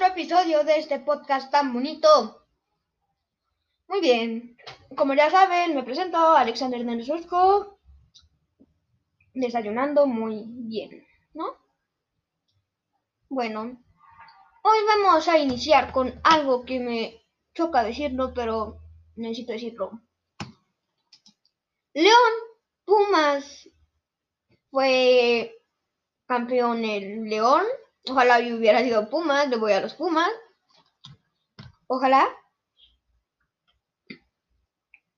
otro episodio de este podcast tan bonito. Muy bien, como ya saben, me presento Alexander Hernández desayunando muy bien, ¿no? Bueno, hoy vamos a iniciar con algo que me choca decirlo, pero necesito decirlo. León Pumas fue campeón el León. Ojalá hubiera sido Pumas, le voy a los Pumas. Ojalá.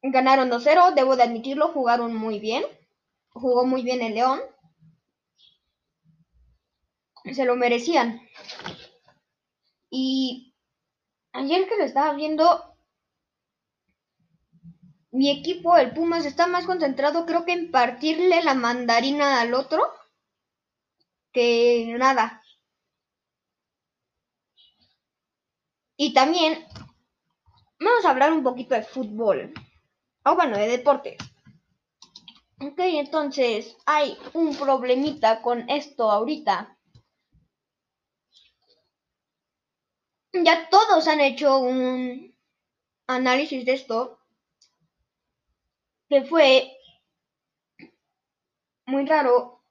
Ganaron 2-0, debo de admitirlo, jugaron muy bien. Jugó muy bien el León. Se lo merecían. Y ayer que lo estaba viendo, mi equipo, el Pumas, está más concentrado creo que en partirle la mandarina al otro que nada. Y también vamos a hablar un poquito de fútbol. O bueno, de deporte. Ok, entonces hay un problemita con esto ahorita. Ya todos han hecho un análisis de esto. Que fue muy raro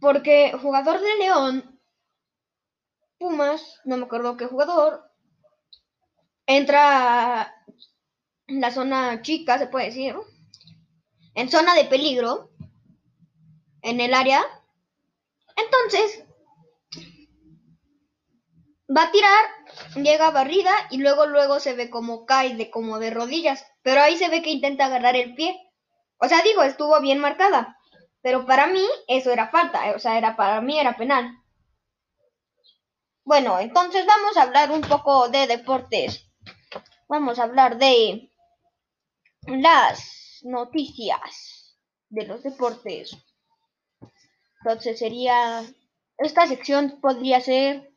porque jugador de León, Pumas, no me acuerdo qué jugador, entra en la zona chica, se puede decir, en zona de peligro, en el área. Entonces, va a tirar, llega barrida y luego luego se ve como cae de como de rodillas, pero ahí se ve que intenta agarrar el pie. O sea, digo, estuvo bien marcada. Pero para mí eso era falta, o sea, era para mí era penal. Bueno, entonces vamos a hablar un poco de deportes. Vamos a hablar de las noticias de los deportes. Entonces sería, esta sección podría ser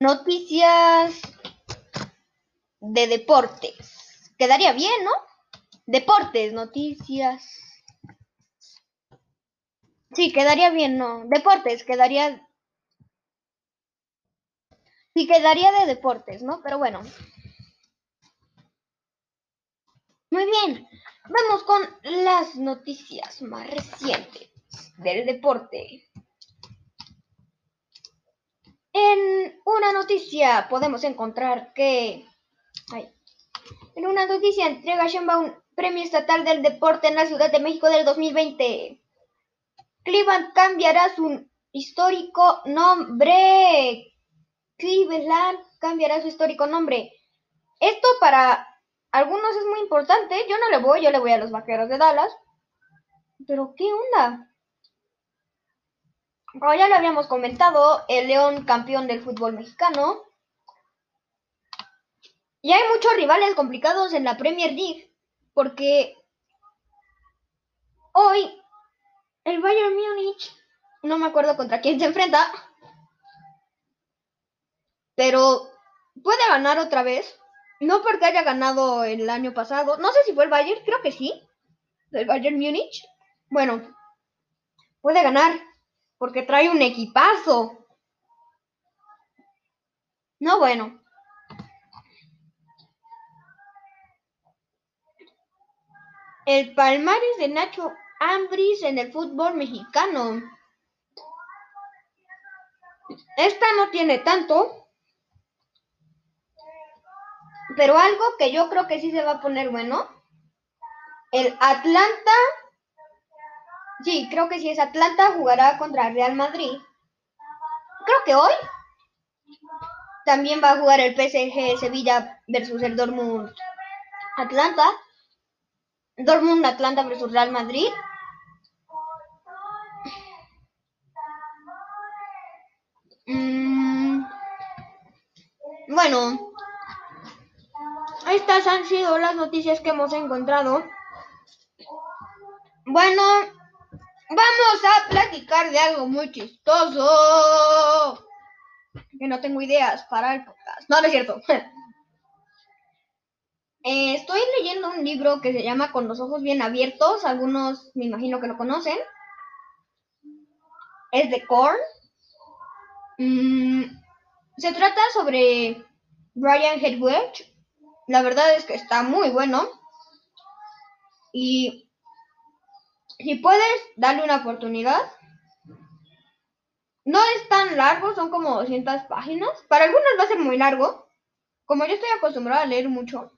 noticias de deportes. Quedaría bien, ¿no? Deportes, noticias. Sí, quedaría bien, no. Deportes, quedaría. Sí, quedaría de deportes, ¿no? Pero bueno. Muy bien. Vamos con las noticias más recientes del deporte. En una noticia podemos encontrar que. En una noticia entrega Sheinbaum Premio Estatal del Deporte en la Ciudad de México del 2020. Cleveland cambiará su histórico nombre. Cleveland cambiará su histórico nombre. Esto para algunos es muy importante. Yo no le voy, yo le voy a los Vaqueros de Dallas. Pero ¿qué onda? Como ya lo habíamos comentado, el León campeón del fútbol mexicano. Y hay muchos rivales complicados en la Premier League. Porque hoy el Bayern Múnich, no me acuerdo contra quién se enfrenta, pero puede ganar otra vez. No porque haya ganado el año pasado. No sé si fue el Bayern, creo que sí. El Bayern Múnich. Bueno, puede ganar porque trae un equipazo. No, bueno. El palmares de Nacho Ambris en el fútbol mexicano. Esta no tiene tanto, pero algo que yo creo que sí se va a poner bueno. El Atlanta, sí, creo que sí es Atlanta, jugará contra Real Madrid. Creo que hoy también va a jugar el PSG Sevilla versus el Dortmund Atlanta. Dortmund Atlanta versus Real Madrid. Bueno, estas han sido las noticias que hemos encontrado. Bueno, vamos a platicar de algo muy chistoso. Que no tengo ideas para el podcast. No, no es cierto. Eh, estoy leyendo un libro que se llama Con los ojos bien abiertos. Algunos me imagino que lo conocen. es de Korn. Mm, se trata sobre Brian Hedwig. La verdad es que está muy bueno. Y si puedes, darle una oportunidad. No es tan largo, son como 200 páginas. Para algunos va a ser muy largo. Como yo estoy acostumbrada a leer mucho,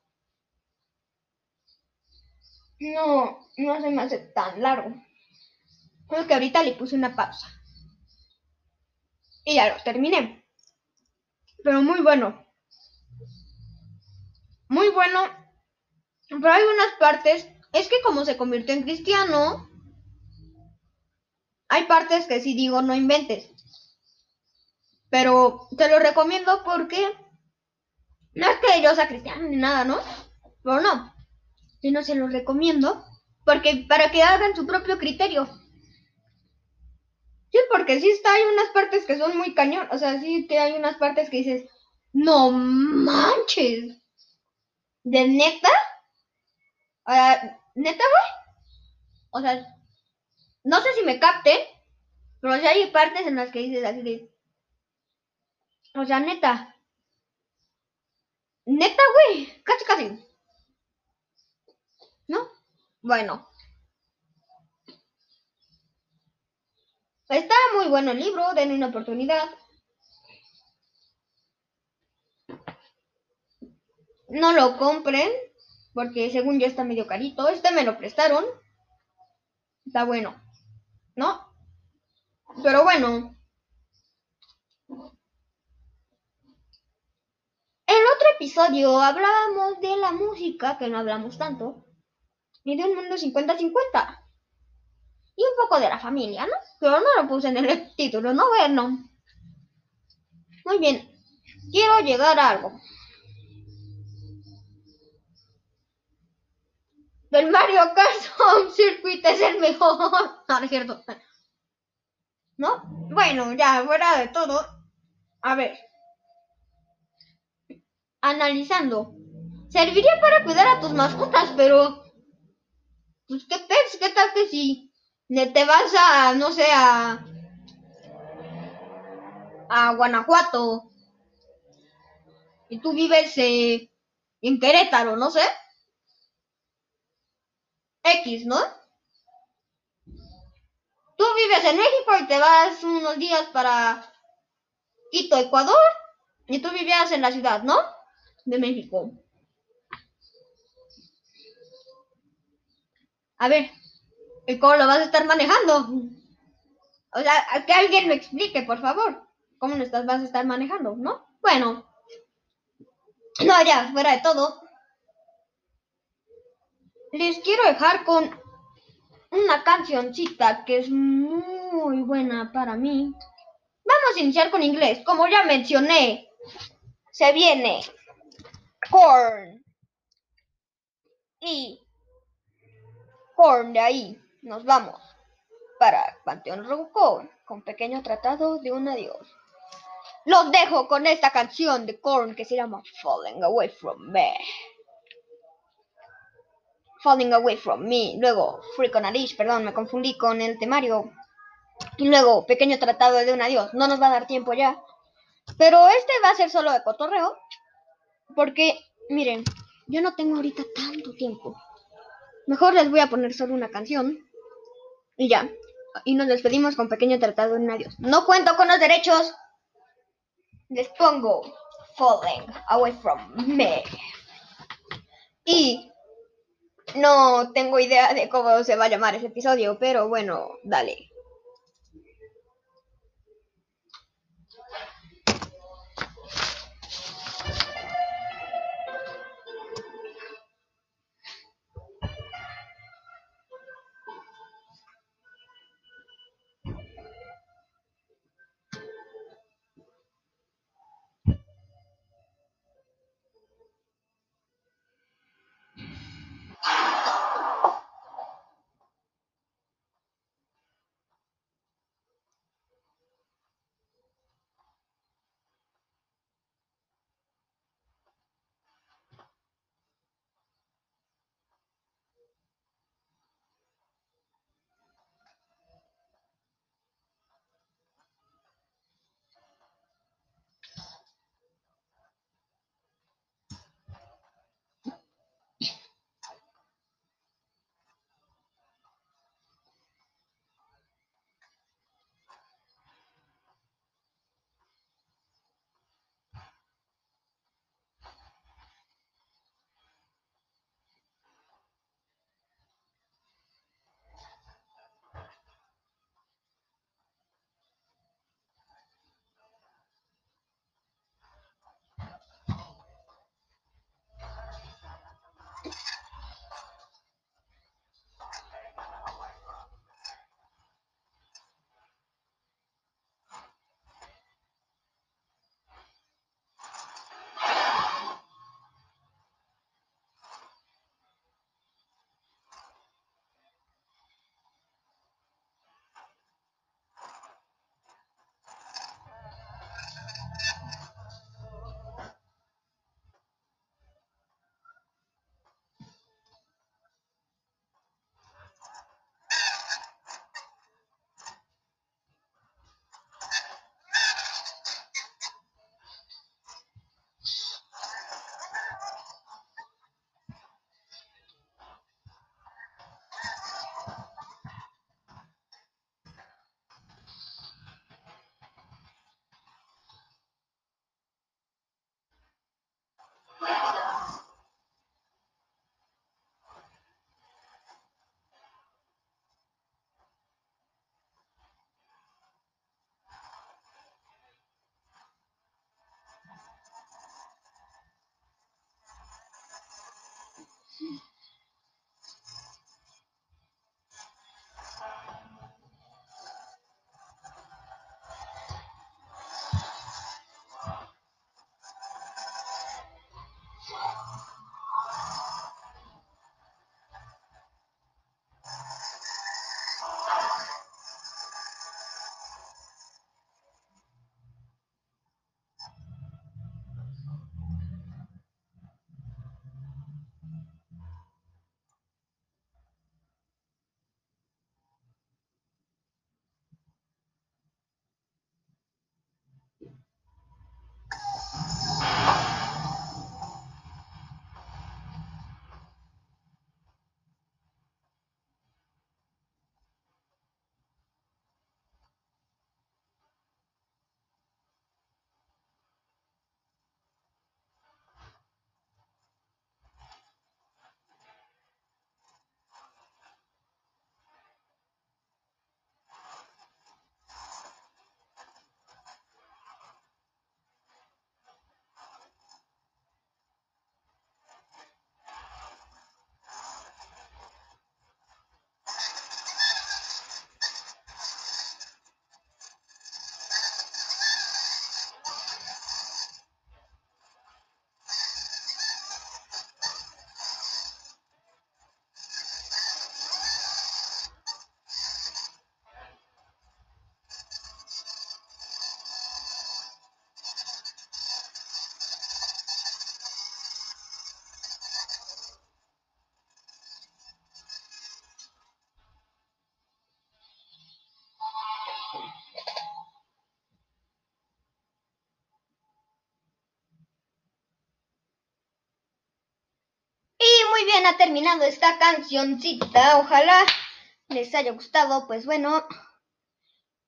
no, no se me hace tan largo. Creo que ahorita le puse una pausa. Y ya lo terminé. Pero muy bueno. Muy bueno. Pero hay unas partes. Es que como se convirtió en cristiano. Hay partes que sí digo no inventes. Pero te lo recomiendo porque. No es que yo sea cristiano ni nada, ¿no? Pero no. Yo no se lo recomiendo. Porque para que hagan su propio criterio. Sí, porque sí está, hay unas partes que son muy cañón. O sea, sí que hay unas partes que dices, no manches. ¿De neta? ¿neta, güey? O sea, no sé si me capten, pero sí hay partes en las que dices así de... O sea, neta. Neta, güey. Casi, casi. ¿No? Bueno. Está muy bueno el libro, denle una oportunidad. No lo compren, porque según yo está medio carito. Este me lo prestaron. Está bueno, ¿no? Pero bueno. En otro episodio hablábamos de la música, que no hablamos tanto, y de un mundo 50-50 y un poco de la familia, ¿no? Pero no lo puse en el título, no bueno. Muy bien, quiero llegar a algo. Del Mario Kart Home Circuit es el mejor. No, es cierto. ¿No? Bueno, ya, fuera de todo. A ver. Analizando. Serviría para cuidar a tus mascotas, pero... Pues qué pez, qué tal que sí te vas a, no sé, a, a Guanajuato y tú vives eh, en Querétaro, no sé. X, ¿no? Tú vives en México y te vas unos días para Quito, Ecuador, y tú vivías en la ciudad, ¿no? De México. A ver, ¿Y cómo lo vas a estar manejando? O sea, que alguien me explique, por favor. ¿Cómo lo estás, vas a estar manejando, no? Bueno. No, ya, fuera de todo. Les quiero dejar con una cancioncita que es muy buena para mí. Vamos a iniciar con inglés. Como ya mencioné, se viene Korn. Y Korn de ahí nos vamos para Panteón Rococó con pequeño tratado de un adiós. Los dejo con esta canción de Korn que se llama Falling Away From Me. Falling Away From Me. Luego Freak on Alice, perdón, me confundí con el temario. Y luego Pequeño Tratado de un Adiós. No nos va a dar tiempo ya. Pero este va a ser solo de cotorreo. Porque, miren, yo no tengo ahorita tanto tiempo. Mejor les voy a poner solo una canción. Y ya. Y nos despedimos con pequeño tratado en adiós. No cuento con los derechos. Les pongo Falling Away From Me. Y no tengo idea de cómo se va a llamar ese episodio, pero bueno, dale. Terminado esta cancioncita. Ojalá les haya gustado. Pues bueno,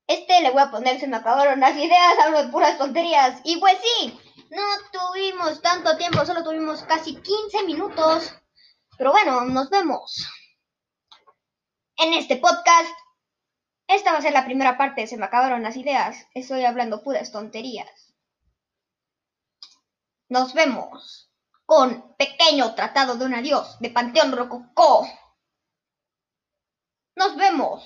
este le voy a poner, se me acabaron las ideas, hablo de puras tonterías. Y pues sí, no tuvimos tanto tiempo, solo tuvimos casi 15 minutos. Pero bueno, nos vemos en este podcast. Esta va a ser la primera parte, se me acabaron las ideas. Estoy hablando puras tonterías. Nos vemos con Pequeño Tratado de un Adiós de Panteón Rococó. Nos vemos.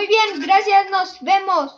Muy bien, gracias, nos vemos.